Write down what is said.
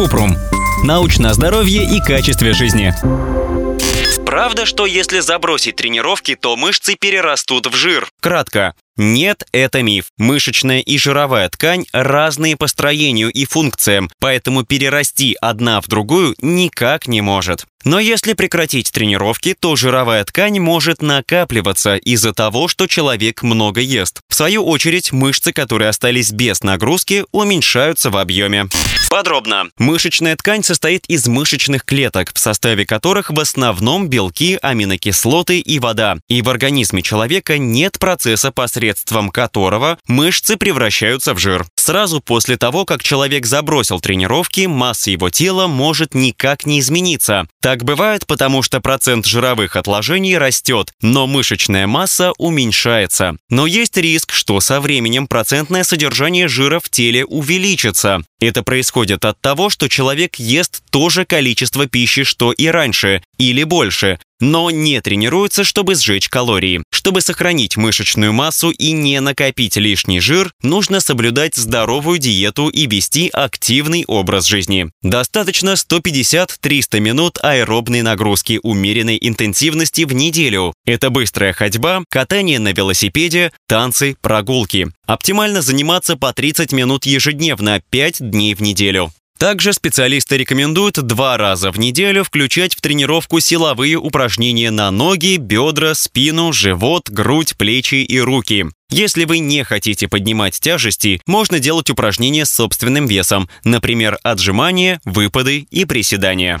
Купрум. Научное здоровье и качестве жизни. Правда, что если забросить тренировки, то мышцы перерастут в жир? Кратко. Нет, это миф. Мышечная и жировая ткань разные по строению и функциям, поэтому перерасти одна в другую никак не может. Но если прекратить тренировки, то жировая ткань может накапливаться из-за того, что человек много ест. В свою очередь, мышцы, которые остались без нагрузки, уменьшаются в объеме. Подробно. Мышечная ткань состоит из мышечных клеток, в составе которых в основном белки, аминокислоты и вода. И в организме человека нет процесса, посредством которого мышцы превращаются в жир. Сразу после того, как человек забросил тренировки, масса его тела может никак не измениться. Так бывает, потому что процент жировых отложений растет, но мышечная масса уменьшается. Но есть риск, что со временем процентное содержание жира в теле увеличится. Это происходит от того, что человек ест то же количество пищи, что и раньше, или больше, но не тренируется, чтобы сжечь калории. Чтобы сохранить мышечную массу и не накопить лишний жир, нужно соблюдать здоровую диету и вести активный образ жизни. Достаточно 150-300 минут аэробной нагрузки умеренной интенсивности в неделю. Это быстрая ходьба, катание на велосипеде, танцы, прогулки. Оптимально заниматься по 30 минут ежедневно, 5 дней в неделю. Также специалисты рекомендуют два раза в неделю включать в тренировку силовые упражнения на ноги, бедра, спину, живот, грудь, плечи и руки. Если вы не хотите поднимать тяжести, можно делать упражнения с собственным весом, например, отжимания, выпады и приседания.